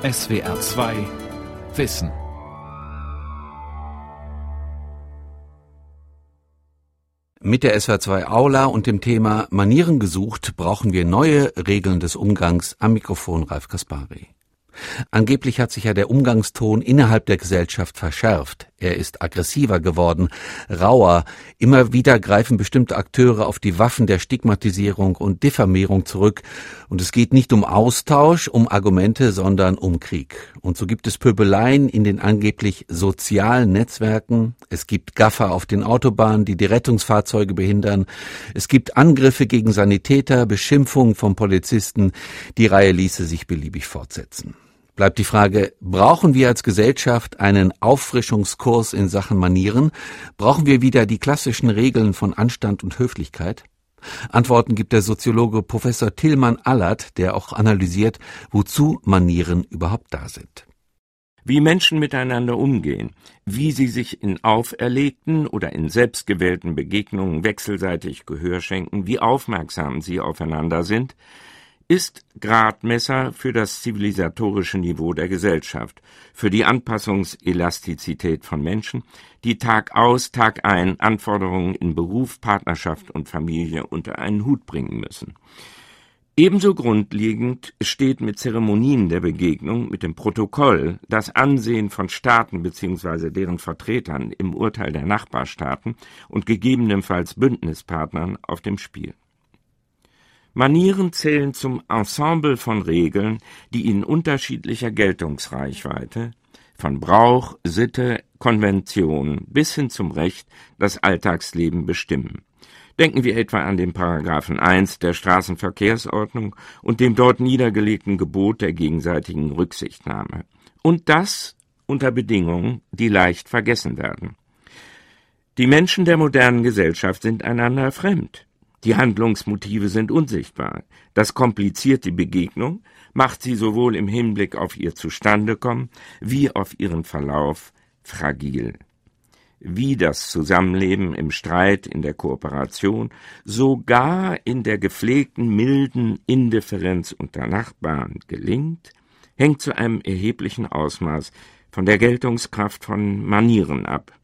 SWR 2 Wissen. Mit der SWR2 Aula und dem Thema Manieren gesucht brauchen wir neue Regeln des Umgangs am Mikrofon Ralf Kaspari. Angeblich hat sich ja der Umgangston innerhalb der Gesellschaft verschärft. Er ist aggressiver geworden, rauer. Immer wieder greifen bestimmte Akteure auf die Waffen der Stigmatisierung und Diffamierung zurück. Und es geht nicht um Austausch, um Argumente, sondern um Krieg. Und so gibt es Pöbeleien in den angeblich sozialen Netzwerken. Es gibt Gaffer auf den Autobahnen, die die Rettungsfahrzeuge behindern. Es gibt Angriffe gegen Sanitäter, Beschimpfungen von Polizisten. Die Reihe ließe sich beliebig fortsetzen bleibt die Frage, brauchen wir als Gesellschaft einen Auffrischungskurs in Sachen Manieren? Brauchen wir wieder die klassischen Regeln von Anstand und Höflichkeit? Antworten gibt der Soziologe Professor Tillmann Allert, der auch analysiert, wozu Manieren überhaupt da sind. Wie Menschen miteinander umgehen, wie sie sich in auferlegten oder in selbstgewählten Begegnungen wechselseitig Gehör schenken, wie aufmerksam sie aufeinander sind, ist Gradmesser für das zivilisatorische Niveau der Gesellschaft, für die Anpassungselastizität von Menschen, die Tag aus, Tag ein Anforderungen in Beruf, Partnerschaft und Familie unter einen Hut bringen müssen. Ebenso grundlegend steht mit Zeremonien der Begegnung, mit dem Protokoll, das Ansehen von Staaten bzw. deren Vertretern im Urteil der Nachbarstaaten und gegebenenfalls Bündnispartnern auf dem Spiel. Manieren zählen zum Ensemble von Regeln, die in unterschiedlicher Geltungsreichweite von Brauch, Sitte, Konvention bis hin zum Recht das Alltagsleben bestimmen. Denken wir etwa an den Paragraphen 1 der Straßenverkehrsordnung und dem dort niedergelegten Gebot der gegenseitigen Rücksichtnahme. Und das unter Bedingungen, die leicht vergessen werden. Die Menschen der modernen Gesellschaft sind einander fremd. Die Handlungsmotive sind unsichtbar. Das kompliziert die Begegnung, macht sie sowohl im Hinblick auf ihr Zustandekommen wie auf ihren Verlauf fragil. Wie das Zusammenleben im Streit, in der Kooperation, sogar in der gepflegten milden Indifferenz unter Nachbarn gelingt, hängt zu einem erheblichen Ausmaß von der Geltungskraft von Manieren ab.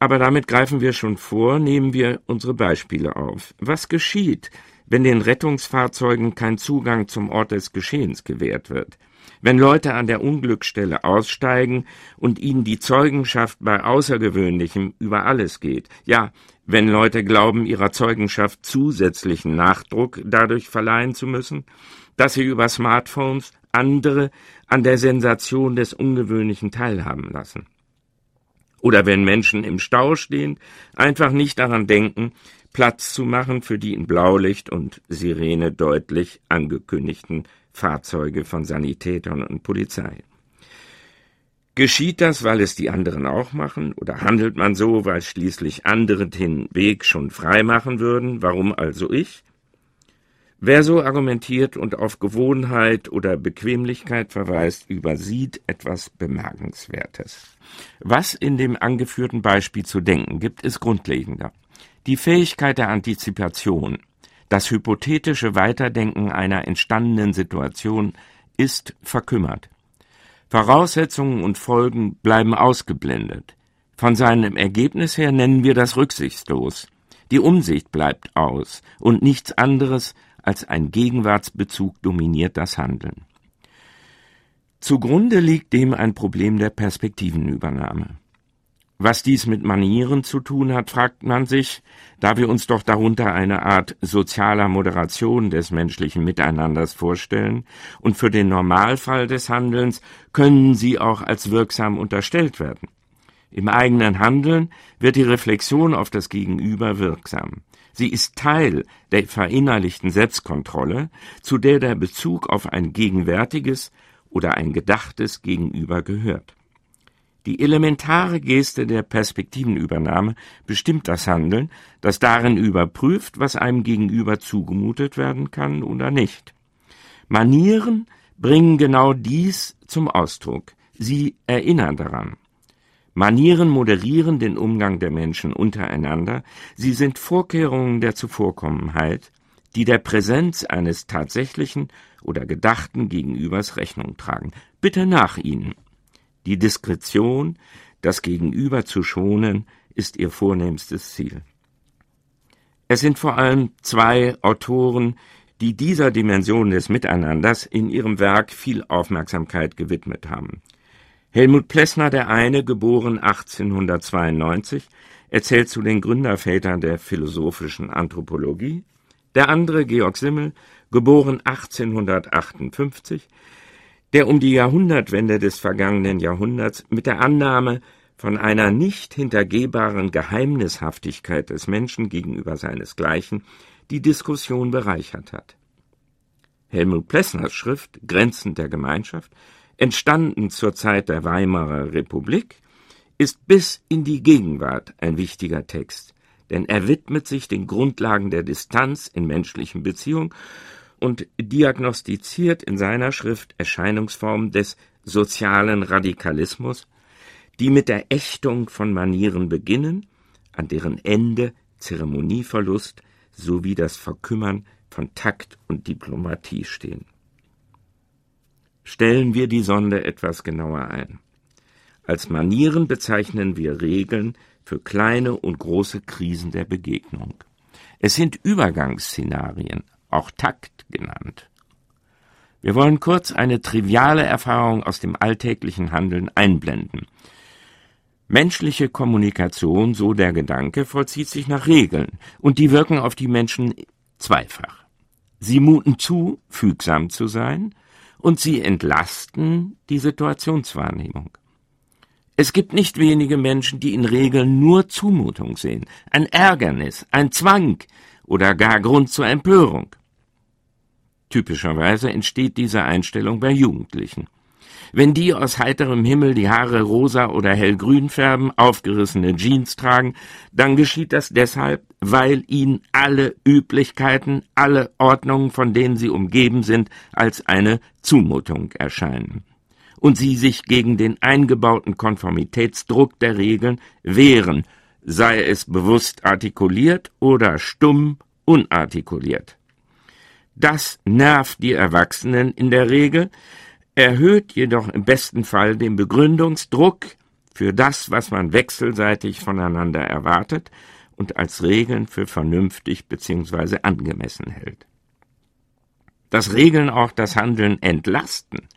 Aber damit greifen wir schon vor, nehmen wir unsere Beispiele auf. Was geschieht, wenn den Rettungsfahrzeugen kein Zugang zum Ort des Geschehens gewährt wird? Wenn Leute an der Unglücksstelle aussteigen und ihnen die Zeugenschaft bei Außergewöhnlichem über alles geht, ja, wenn Leute glauben, ihrer Zeugenschaft zusätzlichen Nachdruck dadurch verleihen zu müssen, dass sie über Smartphones andere an der Sensation des Ungewöhnlichen teilhaben lassen. Oder wenn Menschen im Stau stehen, einfach nicht daran denken, Platz zu machen für die in Blaulicht und Sirene deutlich angekündigten Fahrzeuge von Sanitätern und Polizei. Geschieht das, weil es die anderen auch machen, oder handelt man so, weil schließlich andere den Weg schon frei machen würden, warum also ich? Wer so argumentiert und auf Gewohnheit oder Bequemlichkeit verweist, übersieht etwas Bemerkenswertes. Was in dem angeführten Beispiel zu denken gibt, ist grundlegender. Die Fähigkeit der Antizipation, das hypothetische Weiterdenken einer entstandenen Situation ist verkümmert. Voraussetzungen und Folgen bleiben ausgeblendet. Von seinem Ergebnis her nennen wir das rücksichtslos. Die Umsicht bleibt aus und nichts anderes als ein Gegenwartsbezug dominiert das Handeln. Zugrunde liegt dem ein Problem der Perspektivenübernahme. Was dies mit Manieren zu tun hat, fragt man sich, da wir uns doch darunter eine Art sozialer Moderation des menschlichen Miteinanders vorstellen, und für den Normalfall des Handelns können sie auch als wirksam unterstellt werden. Im eigenen Handeln wird die Reflexion auf das Gegenüber wirksam. Sie ist Teil der verinnerlichten Selbstkontrolle, zu der der Bezug auf ein gegenwärtiges oder ein gedachtes Gegenüber gehört. Die elementare Geste der Perspektivenübernahme bestimmt das Handeln, das darin überprüft, was einem Gegenüber zugemutet werden kann oder nicht. Manieren bringen genau dies zum Ausdruck. Sie erinnern daran. Manieren moderieren den Umgang der Menschen untereinander, sie sind Vorkehrungen der Zuvorkommenheit, die der Präsenz eines tatsächlichen oder gedachten Gegenübers Rechnung tragen. Bitte nach ihnen. Die Diskretion, das Gegenüber zu schonen, ist ihr vornehmstes Ziel. Es sind vor allem zwei Autoren, die dieser Dimension des Miteinanders in ihrem Werk viel Aufmerksamkeit gewidmet haben. Helmut Plessner, der eine, geboren 1892, erzählt zu den Gründervätern der philosophischen Anthropologie, der andere, Georg Simmel, geboren 1858, der um die Jahrhundertwende des vergangenen Jahrhunderts mit der Annahme von einer nicht hintergehbaren Geheimnishaftigkeit des Menschen gegenüber seinesgleichen die Diskussion bereichert hat. Helmut Plessners Schrift Grenzen der Gemeinschaft, entstanden zur Zeit der Weimarer Republik, ist bis in die Gegenwart ein wichtiger Text, denn er widmet sich den Grundlagen der Distanz in menschlichen Beziehungen und diagnostiziert in seiner Schrift Erscheinungsformen des sozialen Radikalismus, die mit der Ächtung von Manieren beginnen, an deren Ende Zeremonieverlust sowie das Verkümmern von Takt und Diplomatie stehen. Stellen wir die Sonde etwas genauer ein. Als Manieren bezeichnen wir Regeln für kleine und große Krisen der Begegnung. Es sind Übergangsszenarien, auch Takt genannt. Wir wollen kurz eine triviale Erfahrung aus dem alltäglichen Handeln einblenden. Menschliche Kommunikation, so der Gedanke, vollzieht sich nach Regeln, und die wirken auf die Menschen zweifach. Sie muten zu, fügsam zu sein, und sie entlasten die Situationswahrnehmung. Es gibt nicht wenige Menschen, die in Regeln nur Zumutung sehen, ein Ärgernis, ein Zwang oder gar Grund zur Empörung. Typischerweise entsteht diese Einstellung bei Jugendlichen. Wenn die aus heiterem Himmel die Haare rosa oder hellgrün färben, aufgerissene Jeans tragen, dann geschieht das deshalb, weil ihnen alle Üblichkeiten, alle Ordnungen, von denen sie umgeben sind, als eine Zumutung erscheinen. Und sie sich gegen den eingebauten Konformitätsdruck der Regeln wehren, sei es bewusst artikuliert oder stumm unartikuliert. Das nervt die Erwachsenen in der Regel, erhöht jedoch im besten Fall den Begründungsdruck für das, was man wechselseitig voneinander erwartet und als Regeln für vernünftig bzw. angemessen hält. Dass Regeln auch das Handeln entlasten,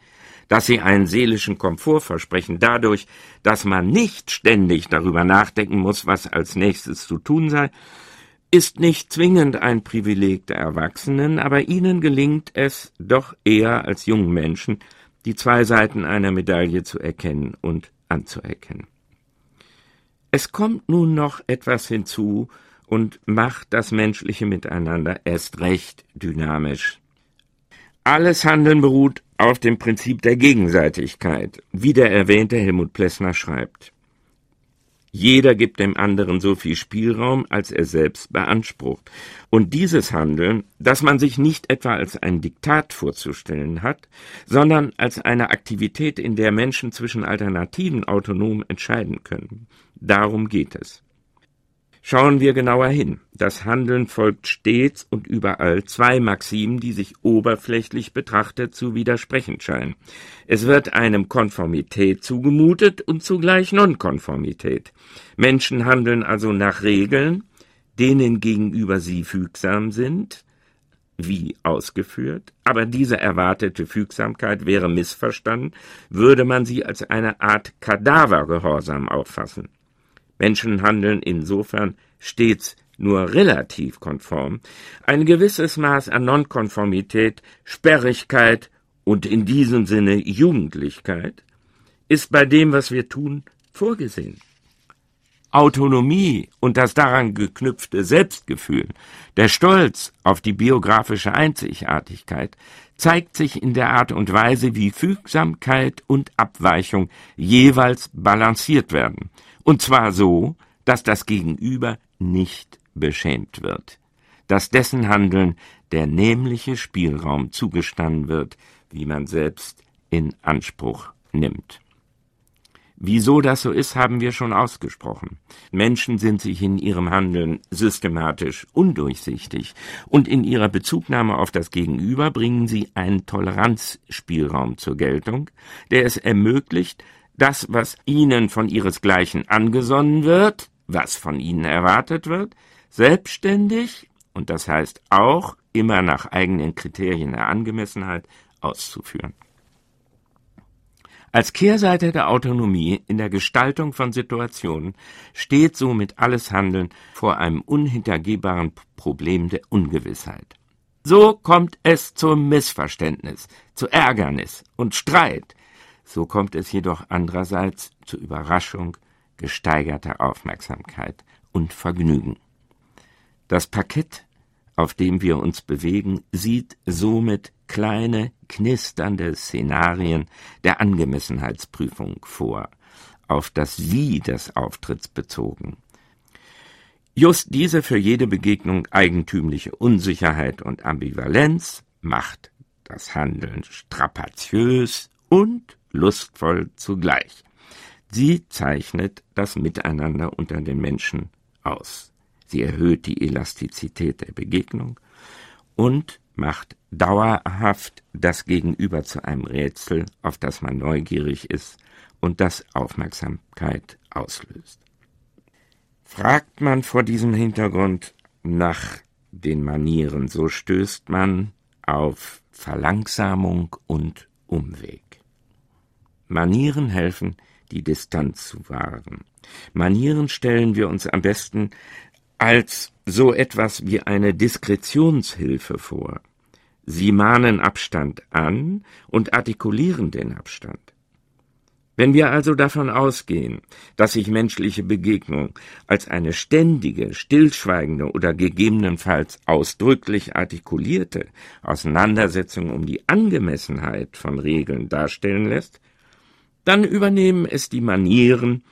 dass sie einen seelischen Komfort versprechen, dadurch, dass man nicht ständig darüber nachdenken muss, was als nächstes zu tun sei, ist nicht zwingend ein Privileg der Erwachsenen, aber ihnen gelingt es doch eher als jungen Menschen, die zwei Seiten einer Medaille zu erkennen und anzuerkennen. Es kommt nun noch etwas hinzu und macht das menschliche Miteinander erst recht dynamisch. Alles Handeln beruht auf dem Prinzip der Gegenseitigkeit, wie der erwähnte Helmut Plessner schreibt. Jeder gibt dem anderen so viel Spielraum, als er selbst beansprucht. Und dieses Handeln, das man sich nicht etwa als ein Diktat vorzustellen hat, sondern als eine Aktivität, in der Menschen zwischen Alternativen autonom entscheiden können. Darum geht es. Schauen wir genauer hin. Das Handeln folgt stets und überall zwei Maximen, die sich oberflächlich betrachtet zu widersprechen scheinen. Es wird einem Konformität zugemutet und zugleich Nonkonformität. Menschen handeln also nach Regeln, denen gegenüber sie fügsam sind, wie ausgeführt, aber diese erwartete Fügsamkeit wäre missverstanden, würde man sie als eine Art Kadavergehorsam auffassen. Menschen handeln insofern stets nur relativ konform, ein gewisses Maß an Nonkonformität, Sperrigkeit und in diesem Sinne Jugendlichkeit ist bei dem, was wir tun, vorgesehen. Autonomie und das daran geknüpfte Selbstgefühl, der Stolz auf die biografische Einzigartigkeit zeigt sich in der Art und Weise, wie Fügsamkeit und Abweichung jeweils balanciert werden und zwar so, dass das Gegenüber nicht beschämt wird, dass dessen Handeln der nämliche Spielraum zugestanden wird, wie man selbst in Anspruch nimmt. Wieso das so ist, haben wir schon ausgesprochen. Menschen sind sich in ihrem Handeln systematisch undurchsichtig und in ihrer Bezugnahme auf das Gegenüber bringen sie einen Toleranzspielraum zur Geltung, der es ermöglicht, das, was ihnen von ihresgleichen angesonnen wird, was von ihnen erwartet wird, selbstständig und das heißt auch immer nach eigenen Kriterien der Angemessenheit auszuführen. Als Kehrseite der Autonomie in der Gestaltung von Situationen steht somit alles Handeln vor einem unhintergehbaren Problem der Ungewissheit. So kommt es zum Missverständnis, zu Ärgernis und Streit. So kommt es jedoch andererseits zu Überraschung, gesteigerter Aufmerksamkeit und Vergnügen. Das Parkett, auf dem wir uns bewegen, sieht somit kleine, knisternde Szenarien der Angemessenheitsprüfung vor, auf das Wie des Auftritts bezogen. Just diese für jede Begegnung eigentümliche Unsicherheit und Ambivalenz macht das Handeln strapaziös und lustvoll zugleich. Sie zeichnet das Miteinander unter den Menschen aus. Sie erhöht die Elastizität der Begegnung und macht dauerhaft das Gegenüber zu einem Rätsel, auf das man neugierig ist und das Aufmerksamkeit auslöst. Fragt man vor diesem Hintergrund nach den Manieren, so stößt man auf Verlangsamung und Umweg. Manieren helfen, die Distanz zu wahren. Manieren stellen wir uns am besten als so etwas wie eine Diskretionshilfe vor. Sie mahnen Abstand an und artikulieren den Abstand. Wenn wir also davon ausgehen, dass sich menschliche Begegnung als eine ständige, stillschweigende oder gegebenenfalls ausdrücklich artikulierte Auseinandersetzung um die Angemessenheit von Regeln darstellen lässt, dann übernehmen es die Manieren,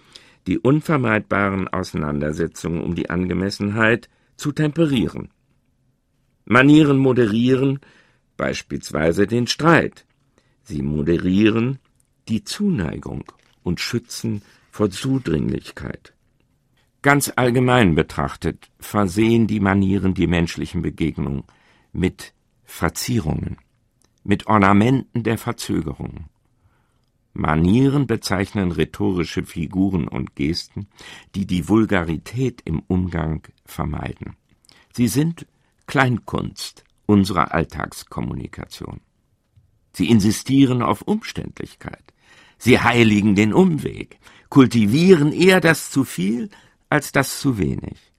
die unvermeidbaren Auseinandersetzungen um die Angemessenheit zu temperieren. Manieren moderieren beispielsweise den Streit. Sie moderieren die Zuneigung und schützen vor Zudringlichkeit. Ganz allgemein betrachtet versehen die Manieren die menschlichen Begegnungen mit Verzierungen, mit Ornamenten der Verzögerung. Manieren bezeichnen rhetorische Figuren und Gesten, die die Vulgarität im Umgang vermeiden. Sie sind Kleinkunst unserer Alltagskommunikation. Sie insistieren auf Umständlichkeit. Sie heiligen den Umweg, kultivieren eher das zu viel als das zu wenig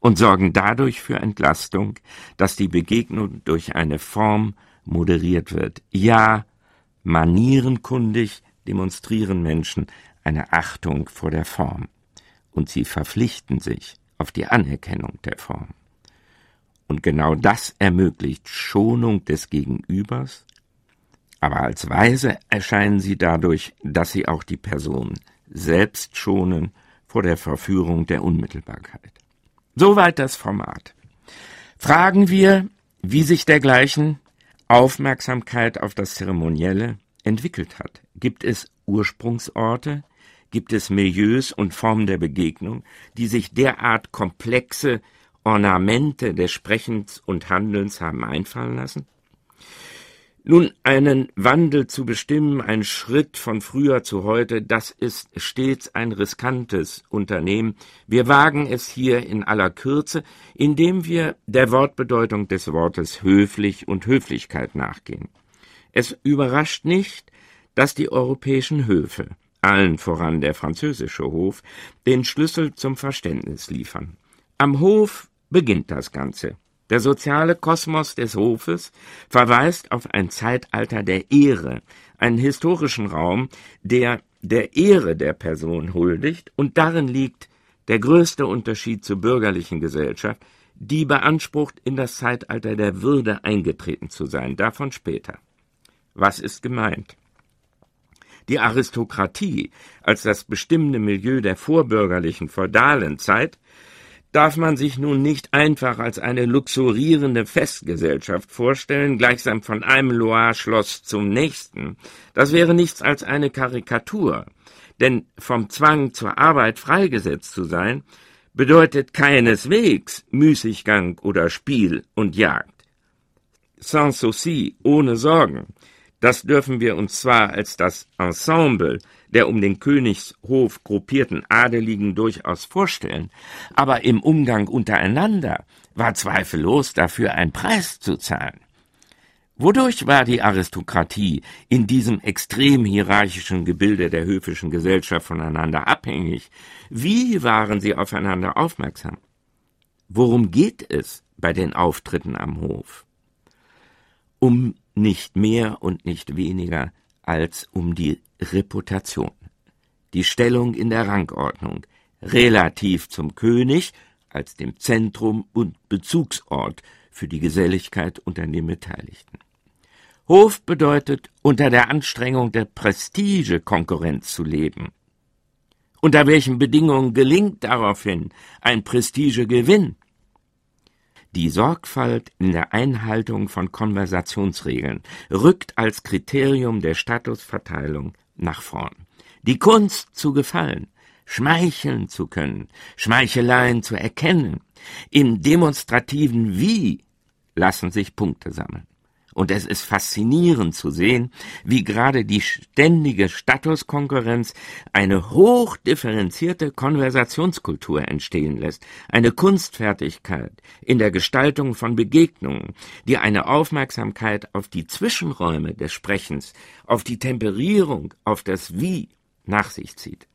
und sorgen dadurch für Entlastung, dass die Begegnung durch eine Form moderiert wird. Ja, manierenkundig demonstrieren Menschen eine Achtung vor der Form und sie verpflichten sich auf die Anerkennung der Form. Und genau das ermöglicht Schonung des Gegenübers, aber als weise erscheinen sie dadurch, dass sie auch die Person selbst schonen vor der Verführung der Unmittelbarkeit. Soweit das Format. Fragen wir, wie sich dergleichen Aufmerksamkeit auf das Zeremonielle entwickelt hat. Gibt es Ursprungsorte? Gibt es Milieus und Formen der Begegnung, die sich derart komplexe Ornamente des Sprechens und Handelns haben einfallen lassen? Nun, einen Wandel zu bestimmen, ein Schritt von früher zu heute, das ist stets ein riskantes Unternehmen. Wir wagen es hier in aller Kürze, indem wir der Wortbedeutung des Wortes höflich und Höflichkeit nachgehen. Es überrascht nicht, dass die europäischen Höfe, allen voran der französische Hof, den Schlüssel zum Verständnis liefern. Am Hof beginnt das Ganze. Der soziale Kosmos des Hofes verweist auf ein Zeitalter der Ehre, einen historischen Raum, der der Ehre der Person huldigt, und darin liegt der größte Unterschied zur bürgerlichen Gesellschaft, die beansprucht, in das Zeitalter der Würde eingetreten zu sein, davon später. Was ist gemeint? Die Aristokratie als das bestimmende Milieu der vorbürgerlichen feudalen Zeit darf man sich nun nicht einfach als eine luxurierende Festgesellschaft vorstellen, gleichsam von einem Loire-Schloss zum nächsten. Das wäre nichts als eine Karikatur. Denn vom Zwang zur Arbeit freigesetzt zu sein, bedeutet keineswegs Müßiggang oder Spiel und Jagd. Sans souci, ohne Sorgen, das dürfen wir uns zwar als das Ensemble der um den Königshof gruppierten Adeligen durchaus vorstellen, aber im Umgang untereinander war zweifellos dafür ein Preis zu zahlen. Wodurch war die Aristokratie in diesem extrem hierarchischen Gebilde der höfischen Gesellschaft voneinander abhängig? Wie waren sie aufeinander aufmerksam? Worum geht es bei den Auftritten am Hof? Um nicht mehr und nicht weniger als um die Reputation, die Stellung in der Rangordnung, relativ zum König als dem Zentrum und Bezugsort für die Geselligkeit unter den Beteiligten. Hof bedeutet, unter der Anstrengung der Prestige-Konkurrenz zu leben. Unter welchen Bedingungen gelingt daraufhin ein Prestigegewinn? Die Sorgfalt in der Einhaltung von Konversationsregeln rückt als Kriterium der Statusverteilung nach vorn. Die Kunst zu gefallen, schmeicheln zu können, Schmeicheleien zu erkennen, im demonstrativen Wie lassen sich Punkte sammeln. Und es ist faszinierend zu sehen, wie gerade die ständige Statuskonkurrenz eine hochdifferenzierte Konversationskultur entstehen lässt, eine Kunstfertigkeit in der Gestaltung von Begegnungen, die eine Aufmerksamkeit auf die Zwischenräume des Sprechens, auf die Temperierung, auf das Wie nach sich zieht.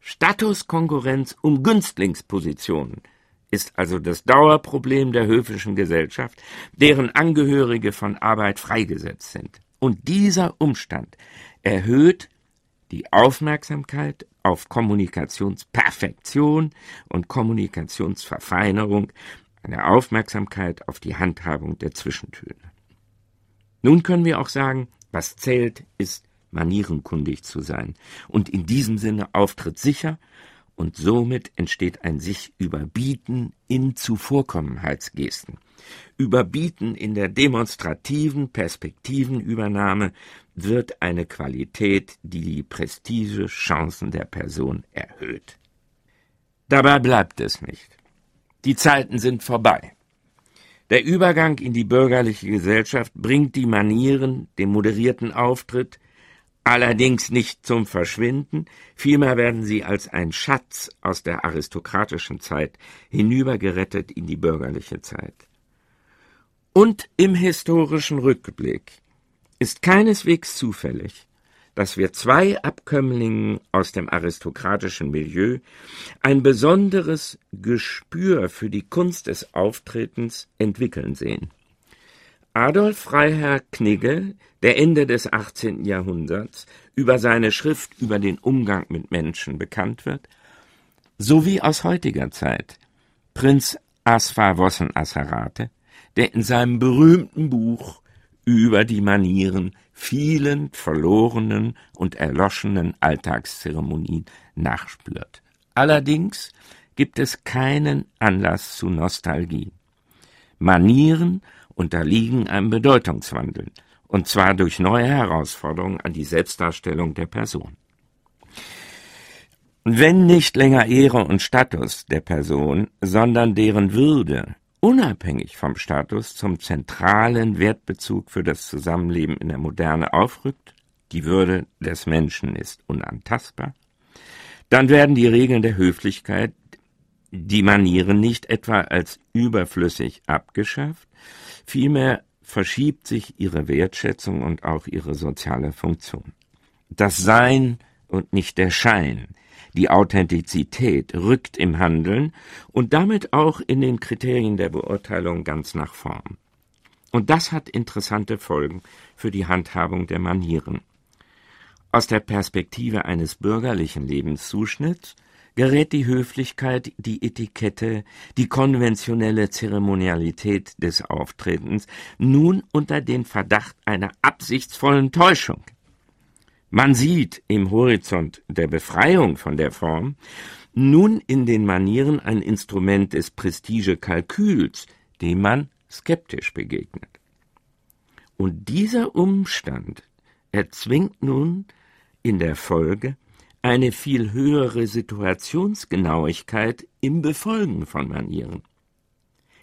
Statuskonkurrenz um Günstlingspositionen – ist also das Dauerproblem der höfischen Gesellschaft, deren Angehörige von Arbeit freigesetzt sind. Und dieser Umstand erhöht die Aufmerksamkeit auf Kommunikationsperfektion und Kommunikationsverfeinerung, eine Aufmerksamkeit auf die Handhabung der Zwischentöne. Nun können wir auch sagen, was zählt, ist manierenkundig zu sein und in diesem Sinne Auftritt sicher und somit entsteht ein sich überbieten in Zuvorkommenheitsgesten. Überbieten in der demonstrativen Perspektivenübernahme wird eine Qualität, die die Prestigechancen der Person erhöht. Dabei bleibt es nicht. Die Zeiten sind vorbei. Der Übergang in die bürgerliche Gesellschaft bringt die Manieren, den moderierten Auftritt, allerdings nicht zum Verschwinden, vielmehr werden sie als ein Schatz aus der aristokratischen Zeit hinübergerettet in die bürgerliche Zeit. Und im historischen Rückblick ist keineswegs zufällig, dass wir zwei Abkömmlingen aus dem aristokratischen Milieu ein besonderes Gespür für die Kunst des Auftretens entwickeln sehen. Adolf Freiherr Knigge, der Ende des 18. Jahrhunderts über seine Schrift über den Umgang mit Menschen bekannt wird, sowie aus heutiger Zeit Prinz Asfar Wossen Asserate, der in seinem berühmten Buch über die Manieren vielen verlorenen und erloschenen Alltagszeremonien nachspürt. Allerdings gibt es keinen Anlass zu Nostalgie. Manieren unterliegen einem Bedeutungswandel, und zwar durch neue Herausforderungen an die Selbstdarstellung der Person. Wenn nicht länger Ehre und Status der Person, sondern deren Würde, unabhängig vom Status, zum zentralen Wertbezug für das Zusammenleben in der Moderne aufrückt, die Würde des Menschen ist unantastbar, dann werden die Regeln der Höflichkeit, die Manieren nicht etwa als überflüssig abgeschafft, Vielmehr verschiebt sich ihre Wertschätzung und auch ihre soziale Funktion. Das Sein und nicht der Schein, die Authentizität rückt im Handeln und damit auch in den Kriterien der Beurteilung ganz nach vorn. Und das hat interessante Folgen für die Handhabung der Manieren. Aus der Perspektive eines bürgerlichen Lebenszuschnitts gerät die Höflichkeit, die Etikette, die konventionelle Zeremonialität des Auftretens nun unter den Verdacht einer absichtsvollen Täuschung. Man sieht im Horizont der Befreiung von der Form nun in den Manieren ein Instrument des Prestigekalküls, dem man skeptisch begegnet. Und dieser Umstand erzwingt nun in der Folge eine viel höhere Situationsgenauigkeit im Befolgen von Manieren.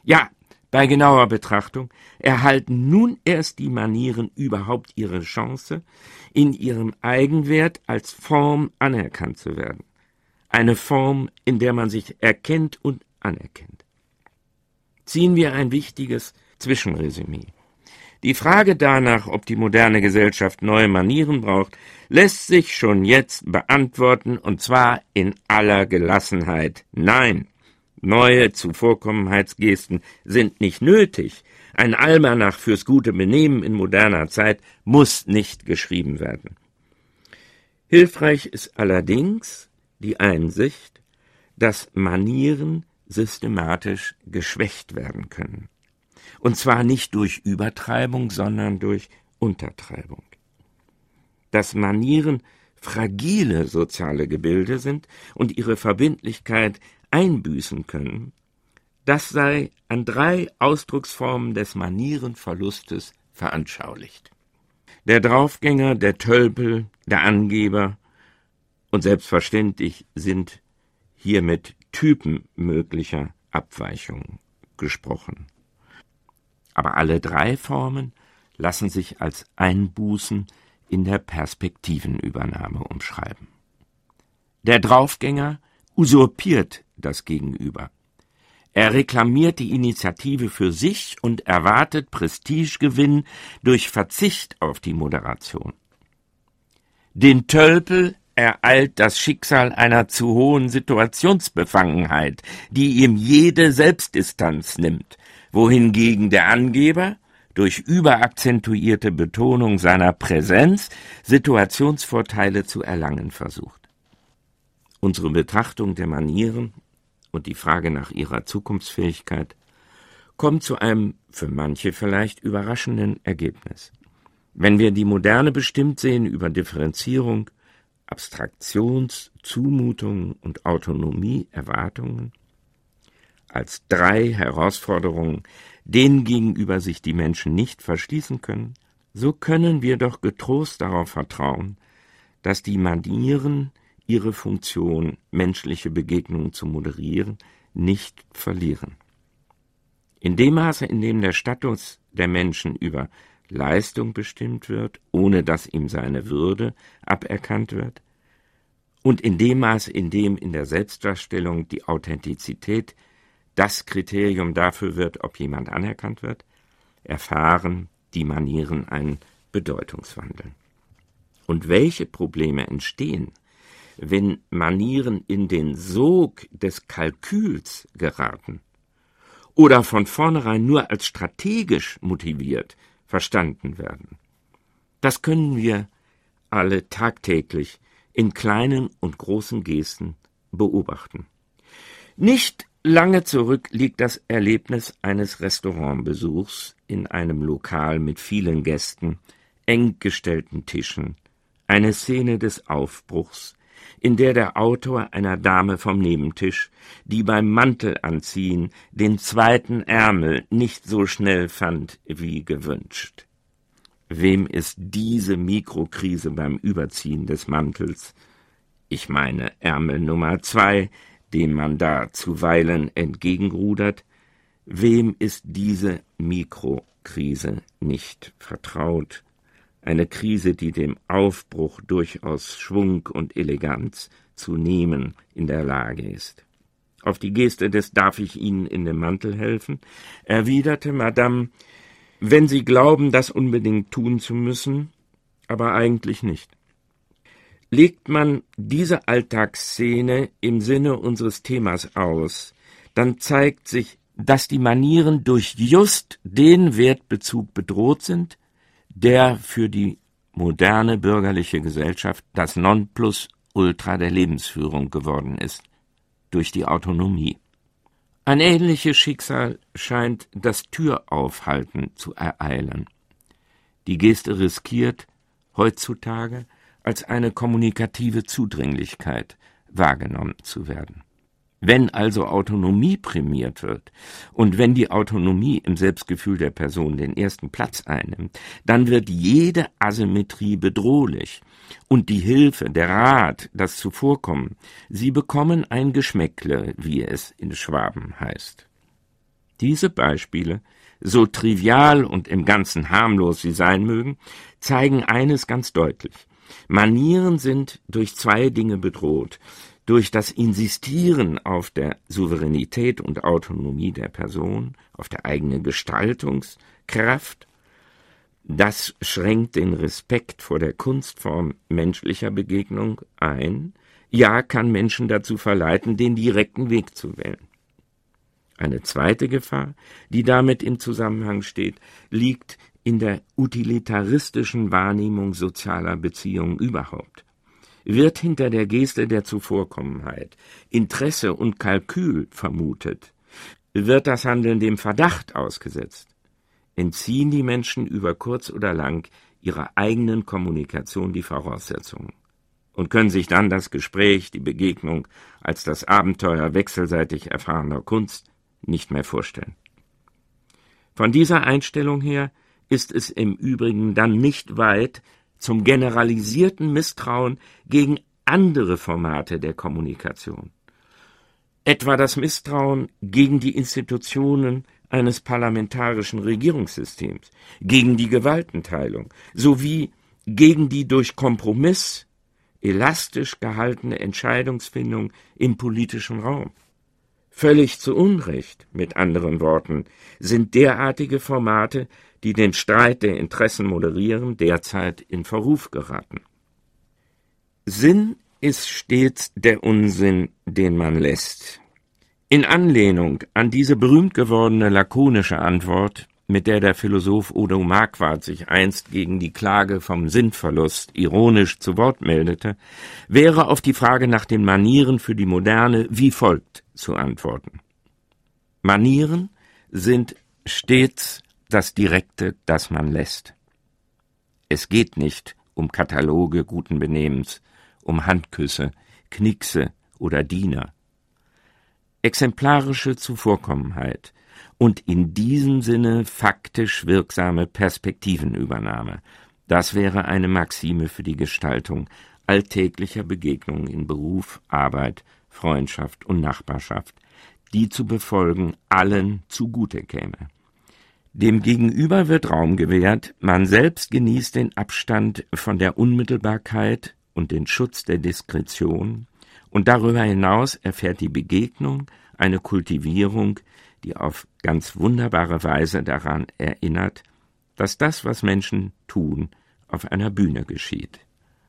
Ja, bei genauer Betrachtung erhalten nun erst die Manieren überhaupt ihre Chance, in ihrem Eigenwert als Form anerkannt zu werden. Eine Form, in der man sich erkennt und anerkennt. Ziehen wir ein wichtiges Zwischenresümee. Die Frage danach, ob die moderne Gesellschaft neue Manieren braucht, lässt sich schon jetzt beantworten, und zwar in aller Gelassenheit. Nein. Neue Zuvorkommenheitsgesten sind nicht nötig. Ein Almanach fürs gute Benehmen in moderner Zeit muss nicht geschrieben werden. Hilfreich ist allerdings die Einsicht, dass Manieren systematisch geschwächt werden können. Und zwar nicht durch Übertreibung, sondern durch Untertreibung. Dass Manieren fragile soziale Gebilde sind und ihre Verbindlichkeit einbüßen können, das sei an drei Ausdrucksformen des Manierenverlustes veranschaulicht. Der Draufgänger, der Tölpel, der Angeber und selbstverständlich sind hiermit Typen möglicher Abweichungen gesprochen. Aber alle drei Formen lassen sich als Einbußen in der Perspektivenübernahme umschreiben. Der Draufgänger usurpiert das Gegenüber. Er reklamiert die Initiative für sich und erwartet Prestigegewinn durch Verzicht auf die Moderation. Den Tölpel ereilt das Schicksal einer zu hohen Situationsbefangenheit, die ihm jede Selbstdistanz nimmt, wohingegen der Angeber durch überakzentuierte Betonung seiner Präsenz Situationsvorteile zu erlangen versucht. Unsere Betrachtung der Manieren und die Frage nach ihrer Zukunftsfähigkeit kommt zu einem für manche vielleicht überraschenden Ergebnis. Wenn wir die Moderne bestimmt sehen über Differenzierung, Abstraktions-, Zumutungen und Autonomie-Erwartungen, als drei Herausforderungen, denen gegenüber sich die Menschen nicht verschließen können, so können wir doch getrost darauf vertrauen, dass die Manieren ihre Funktion, menschliche Begegnungen zu moderieren, nicht verlieren. In dem Maße, in dem der Status der Menschen über Leistung bestimmt wird, ohne dass ihm seine Würde aberkannt wird, und in dem Maße, in dem in der Selbstdarstellung die Authentizität das Kriterium dafür wird, ob jemand anerkannt wird, erfahren die Manieren einen Bedeutungswandel. Und welche Probleme entstehen, wenn Manieren in den Sog des Kalküls geraten oder von vornherein nur als strategisch motiviert verstanden werden? Das können wir alle tagtäglich in kleinen und großen Gesten beobachten. Nicht Lange zurück liegt das Erlebnis eines Restaurantbesuchs in einem Lokal mit vielen Gästen, eng gestellten Tischen, eine Szene des Aufbruchs, in der der Autor einer Dame vom Nebentisch, die beim Mantelanziehen den zweiten Ärmel nicht so schnell fand wie gewünscht. Wem ist diese Mikrokrise beim Überziehen des Mantels, ich meine Ärmel Nummer zwei, dem man da zuweilen entgegenrudert, wem ist diese Mikrokrise nicht vertraut? Eine Krise, die dem Aufbruch durchaus Schwung und Eleganz zu nehmen in der Lage ist. Auf die Geste des Darf ich Ihnen in den Mantel helfen? erwiderte Madame, wenn Sie glauben, das unbedingt tun zu müssen, aber eigentlich nicht. Legt man diese Alltagsszene im Sinne unseres Themas aus, dann zeigt sich, dass die Manieren durch just den Wertbezug bedroht sind, der für die moderne bürgerliche Gesellschaft das Nonplusultra der Lebensführung geworden ist, durch die Autonomie. Ein ähnliches Schicksal scheint das Türaufhalten zu ereilen. Die Geste riskiert heutzutage als eine kommunikative Zudringlichkeit, wahrgenommen zu werden. Wenn also Autonomie prämiert wird und wenn die Autonomie im Selbstgefühl der Person den ersten Platz einnimmt, dann wird jede Asymmetrie bedrohlich und die Hilfe, der Rat, das Zuvorkommen, sie bekommen ein Geschmäckle, wie es in Schwaben heißt. Diese Beispiele, so trivial und im Ganzen harmlos sie sein mögen, zeigen eines ganz deutlich. Manieren sind durch zwei Dinge bedroht, durch das Insistieren auf der Souveränität und Autonomie der Person, auf der eigenen Gestaltungskraft, das schränkt den Respekt vor der Kunstform menschlicher Begegnung ein, ja kann Menschen dazu verleiten, den direkten Weg zu wählen. Eine zweite Gefahr, die damit im Zusammenhang steht, liegt in der utilitaristischen Wahrnehmung sozialer Beziehungen überhaupt wird hinter der Geste der Zuvorkommenheit Interesse und Kalkül vermutet, wird das Handeln dem Verdacht ausgesetzt, entziehen die Menschen über kurz oder lang ihrer eigenen Kommunikation die Voraussetzungen und können sich dann das Gespräch, die Begegnung als das Abenteuer wechselseitig erfahrener Kunst nicht mehr vorstellen. Von dieser Einstellung her ist es im Übrigen dann nicht weit, zum generalisierten Misstrauen gegen andere Formate der Kommunikation. Etwa das Misstrauen gegen die Institutionen eines parlamentarischen Regierungssystems, gegen die Gewaltenteilung sowie gegen die durch Kompromiss elastisch gehaltene Entscheidungsfindung im politischen Raum. Völlig zu Unrecht, mit anderen Worten, sind derartige Formate die den Streit der Interessen moderieren, derzeit in Verruf geraten. Sinn ist stets der Unsinn, den man lässt. In Anlehnung an diese berühmt gewordene lakonische Antwort, mit der der Philosoph Odo Marquardt sich einst gegen die Klage vom Sinnverlust ironisch zu Wort meldete, wäre auf die Frage nach den Manieren für die Moderne wie folgt zu antworten. Manieren sind stets das Direkte, das man lässt. Es geht nicht um Kataloge guten Benehmens, um Handküsse, Knickse oder Diener. Exemplarische Zuvorkommenheit und in diesem Sinne faktisch wirksame Perspektivenübernahme, das wäre eine Maxime für die Gestaltung alltäglicher Begegnungen in Beruf, Arbeit, Freundschaft und Nachbarschaft, die zu befolgen allen zugute käme. Dem Gegenüber wird Raum gewährt, man selbst genießt den Abstand von der Unmittelbarkeit und den Schutz der Diskretion, und darüber hinaus erfährt die Begegnung eine Kultivierung, die auf ganz wunderbare Weise daran erinnert, dass das, was Menschen tun, auf einer Bühne geschieht.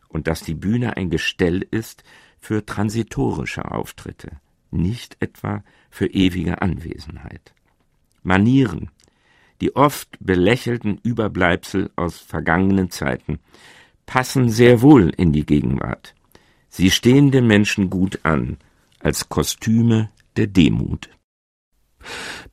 Und dass die Bühne ein Gestell ist für transitorische Auftritte, nicht etwa für ewige Anwesenheit. Manieren, die oft belächelten Überbleibsel aus vergangenen Zeiten, passen sehr wohl in die Gegenwart. Sie stehen den Menschen gut an, als Kostüme der Demut.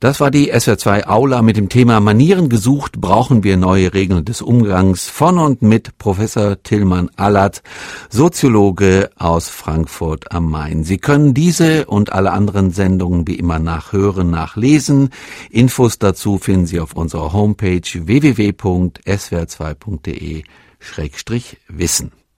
Das war die SWR2 Aula mit dem Thema Manieren gesucht, brauchen wir neue Regeln des Umgangs von und mit Professor Tillmann Allert, Soziologe aus Frankfurt am Main. Sie können diese und alle anderen Sendungen wie immer nachhören, nachlesen. Infos dazu finden Sie auf unserer Homepage www.swr2.de-wissen.